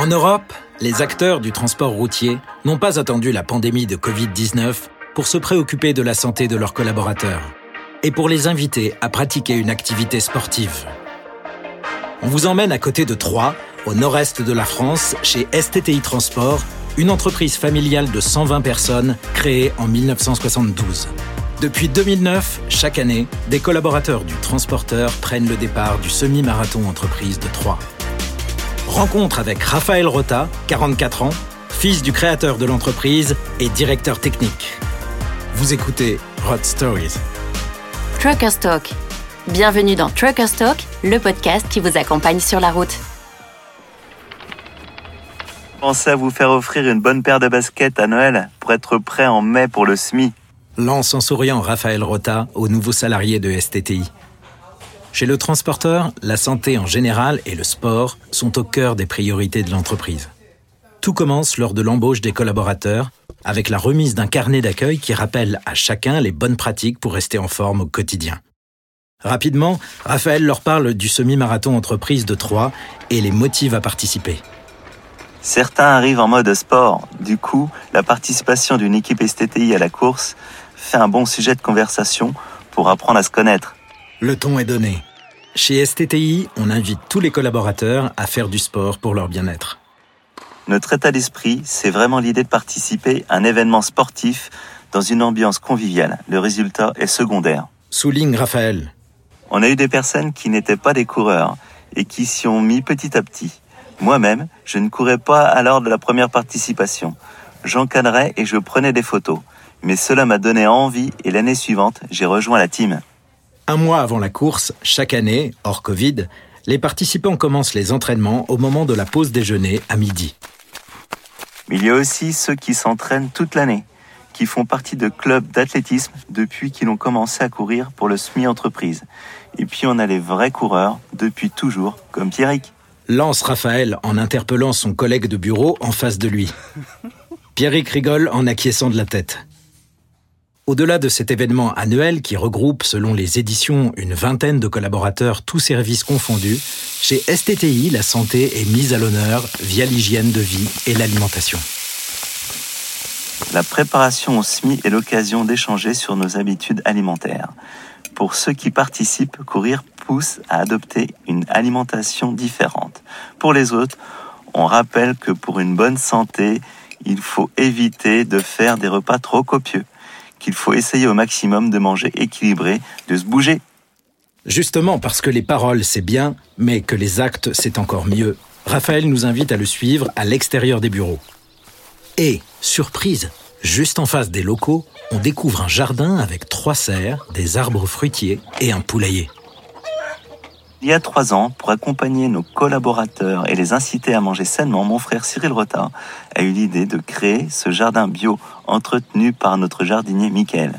En Europe, les acteurs du transport routier n'ont pas attendu la pandémie de Covid-19 pour se préoccuper de la santé de leurs collaborateurs et pour les inviter à pratiquer une activité sportive. On vous emmène à côté de Troyes, au nord-est de la France, chez STTI Transport, une entreprise familiale de 120 personnes créée en 1972. Depuis 2009, chaque année, des collaborateurs du transporteur prennent le départ du semi-marathon entreprise de Troyes. Rencontre avec Raphaël Rota, 44 ans, fils du créateur de l'entreprise et directeur technique. Vous écoutez Hot Stories. Trucker Talk. Bienvenue dans Trucker Talk, le podcast qui vous accompagne sur la route. Pensez à vous faire offrir une bonne paire de baskets à Noël pour être prêt en mai pour le SMI. Lance en souriant Raphaël Rota aux nouveaux salariés de STTI. Chez le transporteur, la santé en général et le sport sont au cœur des priorités de l'entreprise. Tout commence lors de l'embauche des collaborateurs, avec la remise d'un carnet d'accueil qui rappelle à chacun les bonnes pratiques pour rester en forme au quotidien. Rapidement, Raphaël leur parle du semi-marathon entreprise de Troyes et les motive à participer. Certains arrivent en mode sport. Du coup, la participation d'une équipe STTI à la course fait un bon sujet de conversation pour apprendre à se connaître. Le ton est donné. Chez STTI, on invite tous les collaborateurs à faire du sport pour leur bien-être. Notre état d'esprit, c'est vraiment l'idée de participer à un événement sportif dans une ambiance conviviale. Le résultat est secondaire. Souligne Raphaël. On a eu des personnes qui n'étaient pas des coureurs et qui s'y ont mis petit à petit. Moi-même, je ne courais pas à l'heure de la première participation. J'encadrais et je prenais des photos. Mais cela m'a donné envie et l'année suivante, j'ai rejoint la team. Un mois avant la course, chaque année, hors Covid, les participants commencent les entraînements au moment de la pause déjeuner à midi. Mais il y a aussi ceux qui s'entraînent toute l'année, qui font partie de clubs d'athlétisme depuis qu'ils ont commencé à courir pour le SMI entreprise. Et puis on a les vrais coureurs depuis toujours, comme Pierrick. Lance Raphaël en interpellant son collègue de bureau en face de lui. Pierrick rigole en acquiesçant de la tête. Au-delà de cet événement annuel qui regroupe, selon les éditions, une vingtaine de collaborateurs, tous services confondus, chez STTI, la santé est mise à l'honneur via l'hygiène de vie et l'alimentation. La préparation au SMI est l'occasion d'échanger sur nos habitudes alimentaires. Pour ceux qui participent, courir pousse à adopter une alimentation différente. Pour les autres, on rappelle que pour une bonne santé, il faut éviter de faire des repas trop copieux qu'il faut essayer au maximum de manger équilibré, de se bouger. Justement parce que les paroles c'est bien, mais que les actes c'est encore mieux, Raphaël nous invite à le suivre à l'extérieur des bureaux. Et, surprise, juste en face des locaux, on découvre un jardin avec trois serres, des arbres fruitiers et un poulailler. Il y a trois ans, pour accompagner nos collaborateurs et les inciter à manger sainement, mon frère Cyril Rota a eu l'idée de créer ce jardin bio entretenu par notre jardinier Michael.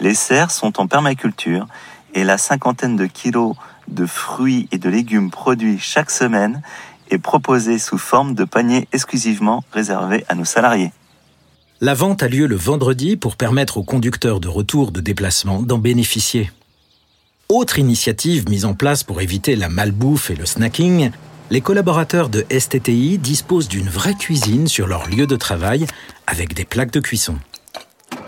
Les serres sont en permaculture et la cinquantaine de kilos de fruits et de légumes produits chaque semaine est proposée sous forme de paniers exclusivement réservés à nos salariés. La vente a lieu le vendredi pour permettre aux conducteurs de retour de déplacement d'en bénéficier. Autre initiative mise en place pour éviter la malbouffe et le snacking, les collaborateurs de STTI disposent d'une vraie cuisine sur leur lieu de travail avec des plaques de cuisson.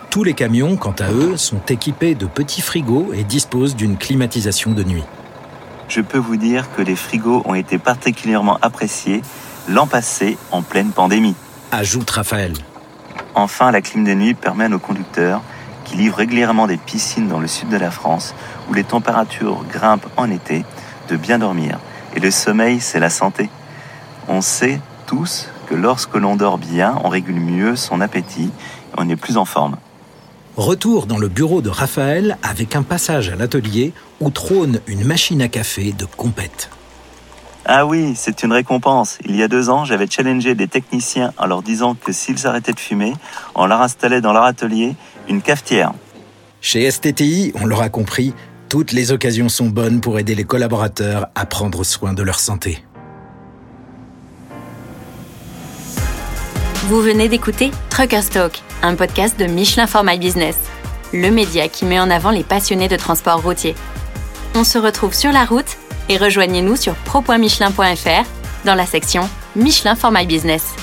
Tous les camions, quant à eux, sont équipés de petits frigos et disposent d'une climatisation de nuit. Je peux vous dire que les frigos ont été particulièrement appréciés l'an passé en pleine pandémie. Ajoute Raphaël. Enfin, la clim de nuit permet à nos conducteurs qui livrent régulièrement des piscines dans le sud de la France, où les températures grimpent en été, de bien dormir. Et le sommeil, c'est la santé. On sait tous que lorsque l'on dort bien, on régule mieux son appétit, on est plus en forme. Retour dans le bureau de Raphaël avec un passage à l'atelier où trône une machine à café de compète. Ah oui, c'est une récompense. Il y a deux ans, j'avais challengé des techniciens en leur disant que s'ils arrêtaient de fumer, on leur installait dans leur atelier une cafetière. Chez STTI, on l'aura compris, toutes les occasions sont bonnes pour aider les collaborateurs à prendre soin de leur santé. Vous venez d'écouter Trucker Talk, un podcast de Michelin for My Business, le média qui met en avant les passionnés de transport routier. On se retrouve sur la route et rejoignez-nous sur pro.michelin.fr dans la section Michelin for My Business.